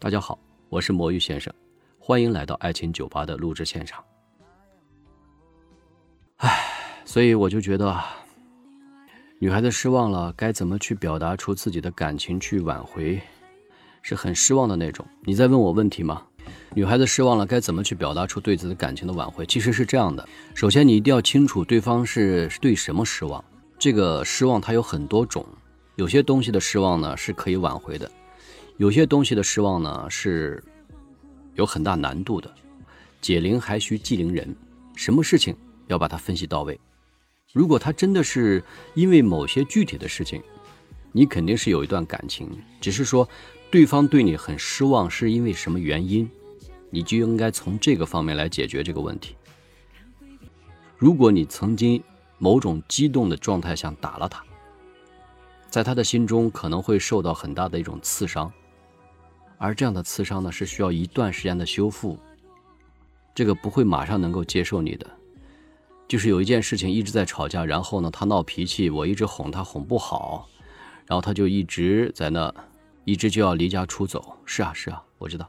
大家好，我是魔芋先生，欢迎来到爱情酒吧的录制现场。唉，所以我就觉得，女孩子失望了，该怎么去表达出自己的感情去挽回，是很失望的那种。你在问我问题吗？女孩子失望了，该怎么去表达出对自己的感情的挽回？其实是这样的，首先你一定要清楚对方是对什么失望。这个失望它有很多种，有些东西的失望呢是可以挽回的。有些东西的失望呢是有很大难度的，解铃还需系铃人，什么事情要把它分析到位。如果他真的是因为某些具体的事情，你肯定是有一段感情，只是说对方对你很失望是因为什么原因，你就应该从这个方面来解决这个问题。如果你曾经某种激动的状态下打了他，在他的心中可能会受到很大的一种刺伤。而这样的刺伤呢，是需要一段时间的修复。这个不会马上能够接受你的，就是有一件事情一直在吵架，然后呢，他闹脾气，我一直哄他哄不好，然后他就一直在那，一直就要离家出走。是啊，是啊，我知道。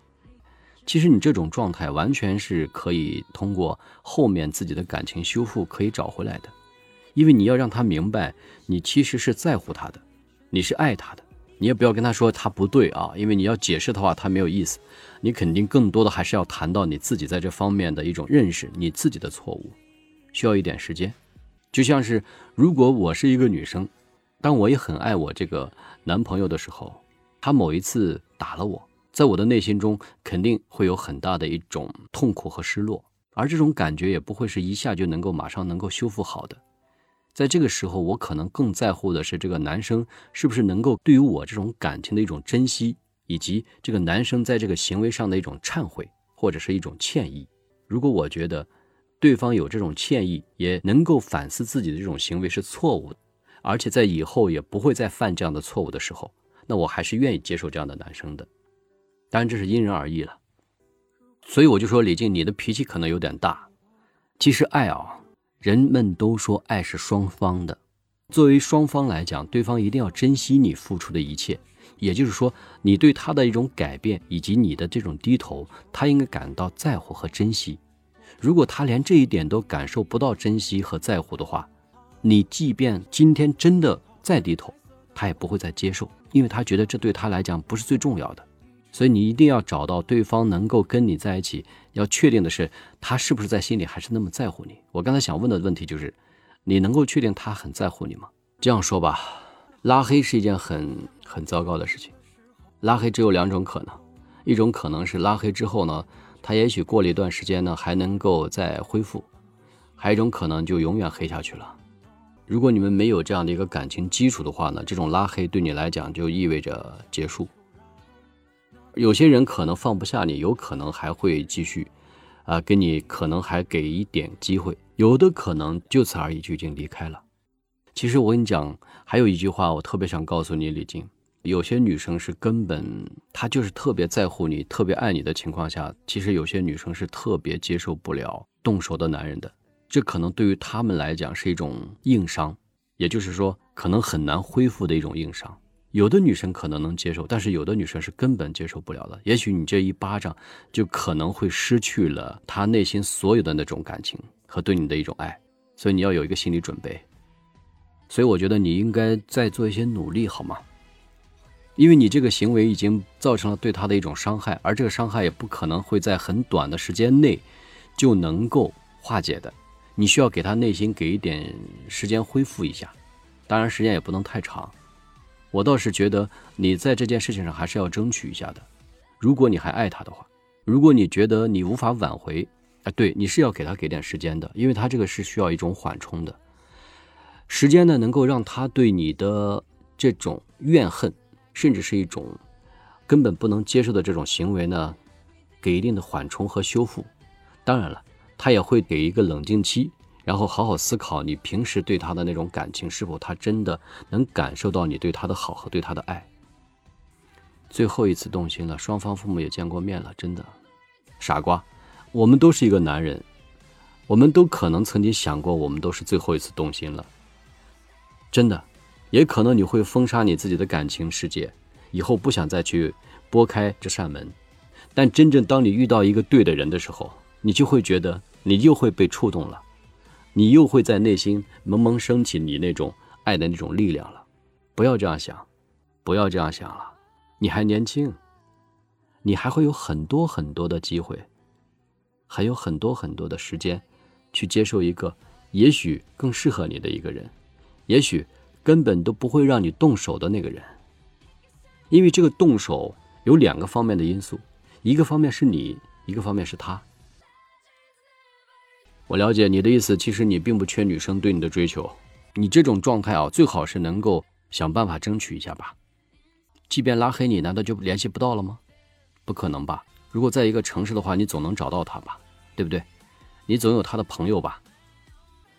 其实你这种状态完全是可以通过后面自己的感情修复可以找回来的，因为你要让他明白，你其实是在乎他的，你是爱他的。你也不要跟他说他不对啊，因为你要解释的话他没有意思。你肯定更多的还是要谈到你自己在这方面的一种认识，你自己的错误，需要一点时间。就像是如果我是一个女生，当我也很爱我这个男朋友的时候，他某一次打了我，在我的内心中肯定会有很大的一种痛苦和失落，而这种感觉也不会是一下就能够马上能够修复好的。在这个时候，我可能更在乎的是这个男生是不是能够对于我这种感情的一种珍惜，以及这个男生在这个行为上的一种忏悔或者是一种歉意。如果我觉得对方有这种歉意，也能够反思自己的这种行为是错误的，而且在以后也不会再犯这样的错误的时候，那我还是愿意接受这样的男生的。当然这是因人而异了。所以我就说李静，你的脾气可能有点大。其实爱啊。人们都说爱是双方的，作为双方来讲，对方一定要珍惜你付出的一切。也就是说，你对他的一种改变以及你的这种低头，他应该感到在乎和珍惜。如果他连这一点都感受不到珍惜和在乎的话，你即便今天真的再低头，他也不会再接受，因为他觉得这对他来讲不是最重要的。所以你一定要找到对方能够跟你在一起。要确定的是，他是不是在心里还是那么在乎你？我刚才想问的问题就是，你能够确定他很在乎你吗？这样说吧，拉黑是一件很很糟糕的事情。拉黑只有两种可能，一种可能是拉黑之后呢，他也许过了一段时间呢还能够再恢复；还有一种可能就永远黑下去了。如果你们没有这样的一个感情基础的话呢，这种拉黑对你来讲就意味着结束。有些人可能放不下你，有可能还会继续，啊，给你可能还给一点机会，有的可能就此而已就已经离开了。其实我跟你讲，还有一句话我特别想告诉你，李静，有些女生是根本她就是特别在乎你、特别爱你的情况下，其实有些女生是特别接受不了动手的男人的，这可能对于他们来讲是一种硬伤，也就是说可能很难恢复的一种硬伤。有的女生可能能接受，但是有的女生是根本接受不了的。也许你这一巴掌，就可能会失去了她内心所有的那种感情和对你的一种爱，所以你要有一个心理准备。所以我觉得你应该再做一些努力，好吗？因为你这个行为已经造成了对她的一种伤害，而这个伤害也不可能会在很短的时间内就能够化解的。你需要给她内心给一点时间恢复一下，当然时间也不能太长。我倒是觉得你在这件事情上还是要争取一下的。如果你还爱他的话，如果你觉得你无法挽回，啊，对，你是要给他给点时间的，因为他这个是需要一种缓冲的。时间呢，能够让他对你的这种怨恨，甚至是一种根本不能接受的这种行为呢，给一定的缓冲和修复。当然了，他也会给一个冷静期。然后好好思考，你平时对他的那种感情，是否他真的能感受到你对他的好和对他的爱？最后一次动心了，双方父母也见过面了，真的，傻瓜，我们都是一个男人，我们都可能曾经想过，我们都是最后一次动心了，真的，也可能你会封杀你自己的感情世界，以后不想再去拨开这扇门。但真正当你遇到一个对的人的时候，你就会觉得你又会被触动了，你又会在内心萌萌升起你那种爱的那种力量了。不要这样想，不要这样想了，你还年轻，你还会有很多很多的机会，还有很多很多的时间，去接受一个也许更适合你的一个人，也许根本都不会让你动手的那个人。因为这个动手有两个方面的因素。一个方面是你，一个方面是他。我了解你的意思，其实你并不缺女生对你的追求，你这种状态啊，最好是能够想办法争取一下吧。即便拉黑你，难道就联系不到了吗？不可能吧？如果在一个城市的话，你总能找到他吧，对不对？你总有他的朋友吧？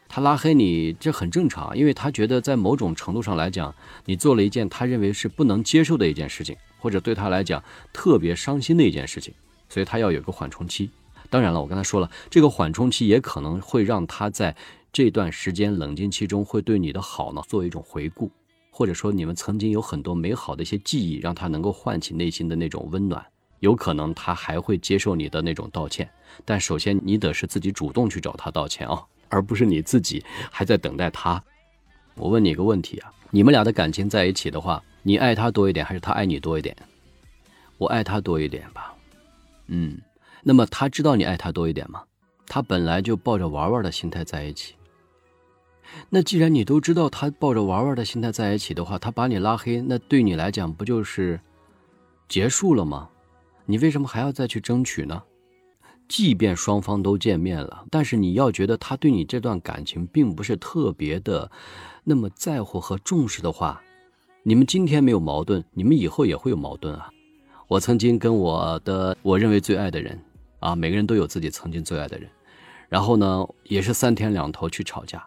他拉黑你，这很正常，因为他觉得在某种程度上来讲，你做了一件他认为是不能接受的一件事情。或者对他来讲特别伤心的一件事情，所以他要有个缓冲期。当然了，我刚才说了，这个缓冲期也可能会让他在这段时间冷静期中会对你的好呢做一种回顾，或者说你们曾经有很多美好的一些记忆，让他能够唤起内心的那种温暖。有可能他还会接受你的那种道歉，但首先你得是自己主动去找他道歉啊，而不是你自己还在等待他。我问你一个问题啊，你们俩的感情在一起的话。你爱他多一点，还是他爱你多一点？我爱他多一点吧。嗯，那么他知道你爱他多一点吗？他本来就抱着玩玩的心态在一起。那既然你都知道他抱着玩玩的心态在一起的话，他把你拉黑，那对你来讲不就是结束了吗？你为什么还要再去争取呢？即便双方都见面了，但是你要觉得他对你这段感情并不是特别的那么在乎和重视的话。你们今天没有矛盾，你们以后也会有矛盾啊！我曾经跟我的我认为最爱的人，啊，每个人都有自己曾经最爱的人，然后呢，也是三天两头去吵架，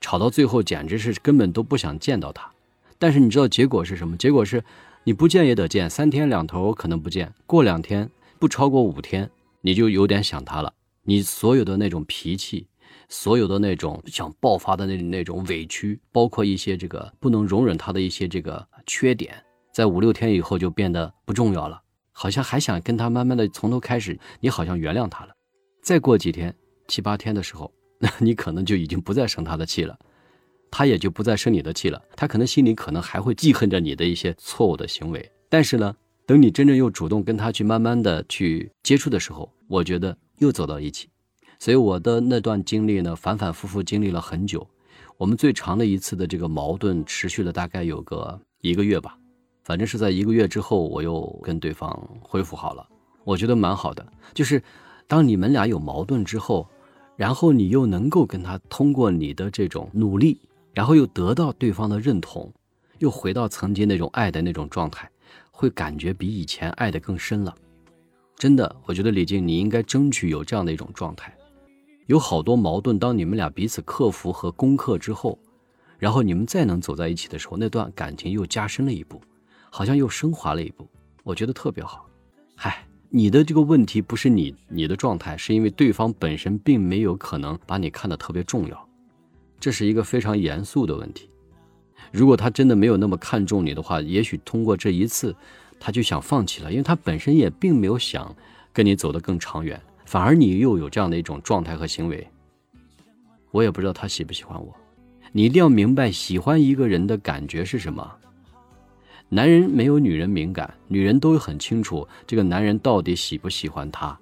吵到最后简直是根本都不想见到他。但是你知道结果是什么？结果是，你不见也得见，三天两头可能不见，过两天不超过五天，你就有点想他了。你所有的那种脾气。所有的那种想爆发的那那种委屈，包括一些这个不能容忍他的一些这个缺点，在五六天以后就变得不重要了，好像还想跟他慢慢的从头开始，你好像原谅他了。再过几天七八天的时候，那 你可能就已经不再生他的气了，他也就不再生你的气了。他可能心里可能还会记恨着你的一些错误的行为，但是呢，等你真正又主动跟他去慢慢的去接触的时候，我觉得又走到一起。所以我的那段经历呢，反反复复经历了很久。我们最长的一次的这个矛盾持续了大概有个一个月吧，反正是在一个月之后，我又跟对方恢复好了。我觉得蛮好的，就是当你们俩有矛盾之后，然后你又能够跟他通过你的这种努力，然后又得到对方的认同，又回到曾经那种爱的那种状态，会感觉比以前爱的更深了。真的，我觉得李静，你应该争取有这样的一种状态。有好多矛盾，当你们俩彼此克服和攻克之后，然后你们再能走在一起的时候，那段感情又加深了一步，好像又升华了一步，我觉得特别好。嗨，你的这个问题不是你你的状态，是因为对方本身并没有可能把你看得特别重要，这是一个非常严肃的问题。如果他真的没有那么看重你的话，也许通过这一次，他就想放弃了，因为他本身也并没有想跟你走得更长远。反而你又有这样的一种状态和行为，我也不知道他喜不喜欢我。你一定要明白，喜欢一个人的感觉是什么。男人没有女人敏感，女人都很清楚这个男人到底喜不喜欢她。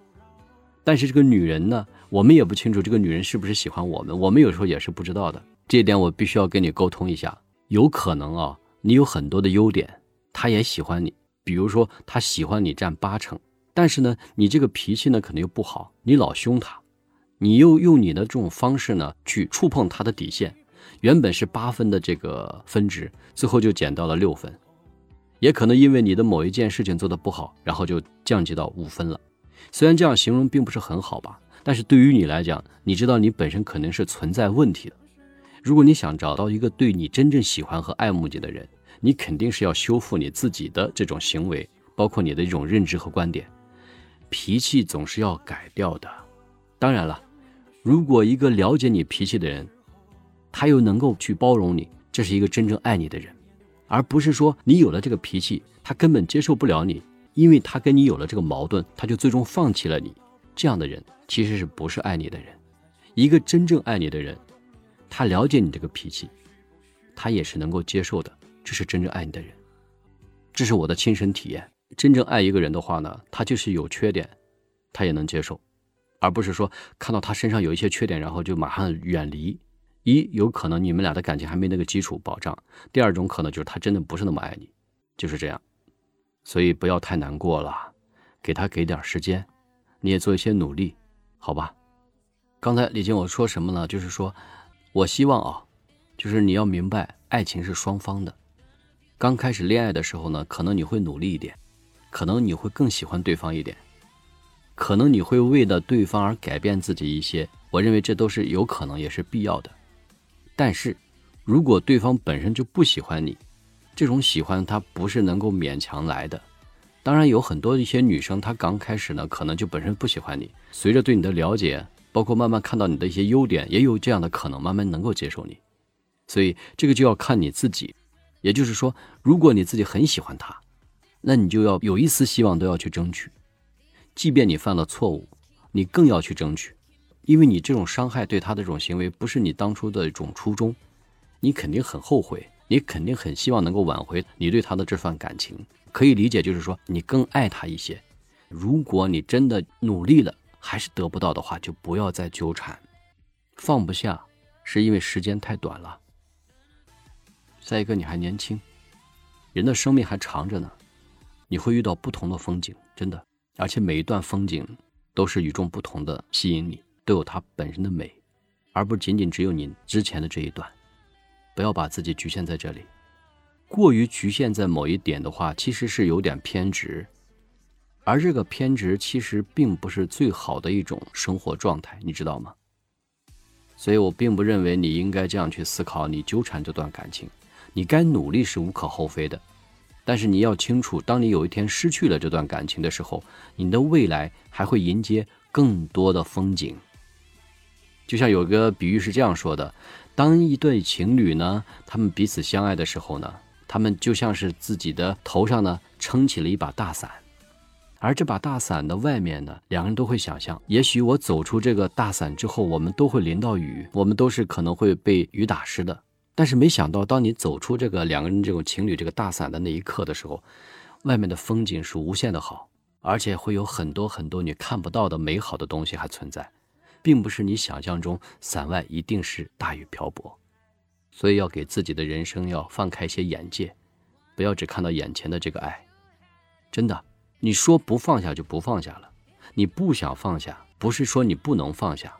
但是这个女人呢，我们也不清楚这个女人是不是喜欢我们，我们有时候也是不知道的。这一点我必须要跟你沟通一下。有可能啊，你有很多的优点，他也喜欢你。比如说，他喜欢你占八成。但是呢，你这个脾气呢，可能又不好，你老凶他，你又用你的这种方式呢，去触碰他的底线，原本是八分的这个分值，最后就减到了六分，也可能因为你的某一件事情做的不好，然后就降级到五分了。虽然这样形容并不是很好吧，但是对于你来讲，你知道你本身可能是存在问题的。如果你想找到一个对你真正喜欢和爱慕你的人，你肯定是要修复你自己的这种行为，包括你的一种认知和观点。脾气总是要改掉的，当然了，如果一个了解你脾气的人，他又能够去包容你，这是一个真正爱你的人，而不是说你有了这个脾气，他根本接受不了你，因为他跟你有了这个矛盾，他就最终放弃了你。这样的人其实是不是爱你的人？一个真正爱你的人，他了解你这个脾气，他也是能够接受的。这是真正爱你的人，这是我的亲身体验。真正爱一个人的话呢，他就是有缺点，他也能接受，而不是说看到他身上有一些缺点，然后就马上远离。一有可能你们俩的感情还没那个基础保障；第二种可能就是他真的不是那么爱你，就是这样。所以不要太难过了，给他给点时间，你也做一些努力，好吧？刚才李静我说什么呢？就是说，我希望啊，就是你要明白，爱情是双方的。刚开始恋爱的时候呢，可能你会努力一点，可能你会更喜欢对方一点，可能你会为了对方而改变自己一些。我认为这都是有可能，也是必要的。但是，如果对方本身就不喜欢你，这种喜欢他不是能够勉强来的。当然，有很多一些女生，她刚开始呢，可能就本身不喜欢你。随着对你的了解，包括慢慢看到你的一些优点，也有这样的可能，慢慢能够接受你。所以，这个就要看你自己。也就是说，如果你自己很喜欢他，那你就要有一丝希望都要去争取，即便你犯了错误，你更要去争取。因为你这种伤害对他的这种行为不是你当初的一种初衷，你肯定很后悔，你肯定很希望能够挽回你对他的这份感情，可以理解，就是说你更爱他一些。如果你真的努力了还是得不到的话，就不要再纠缠，放不下是因为时间太短了。再一个你还年轻，人的生命还长着呢，你会遇到不同的风景，真的，而且每一段风景都是与众不同的吸引你。都有它本身的美，而不仅仅只有你之前的这一段。不要把自己局限在这里，过于局限在某一点的话，其实是有点偏执。而这个偏执其实并不是最好的一种生活状态，你知道吗？所以我并不认为你应该这样去思考。你纠缠这段感情，你该努力是无可厚非的，但是你要清楚，当你有一天失去了这段感情的时候，你的未来还会迎接更多的风景。就像有个比喻是这样说的：当一对情侣呢，他们彼此相爱的时候呢，他们就像是自己的头上呢撑起了一把大伞，而这把大伞的外面呢，两个人都会想象，也许我走出这个大伞之后，我们都会淋到雨，我们都是可能会被雨打湿的。但是没想到，当你走出这个两个人这种情侣这个大伞的那一刻的时候，外面的风景是无限的好，而且会有很多很多你看不到的美好的东西还存在。并不是你想象中伞外一定是大雨瓢泼，所以要给自己的人生要放开些眼界，不要只看到眼前的这个爱。真的，你说不放下就不放下了，你不想放下，不是说你不能放下，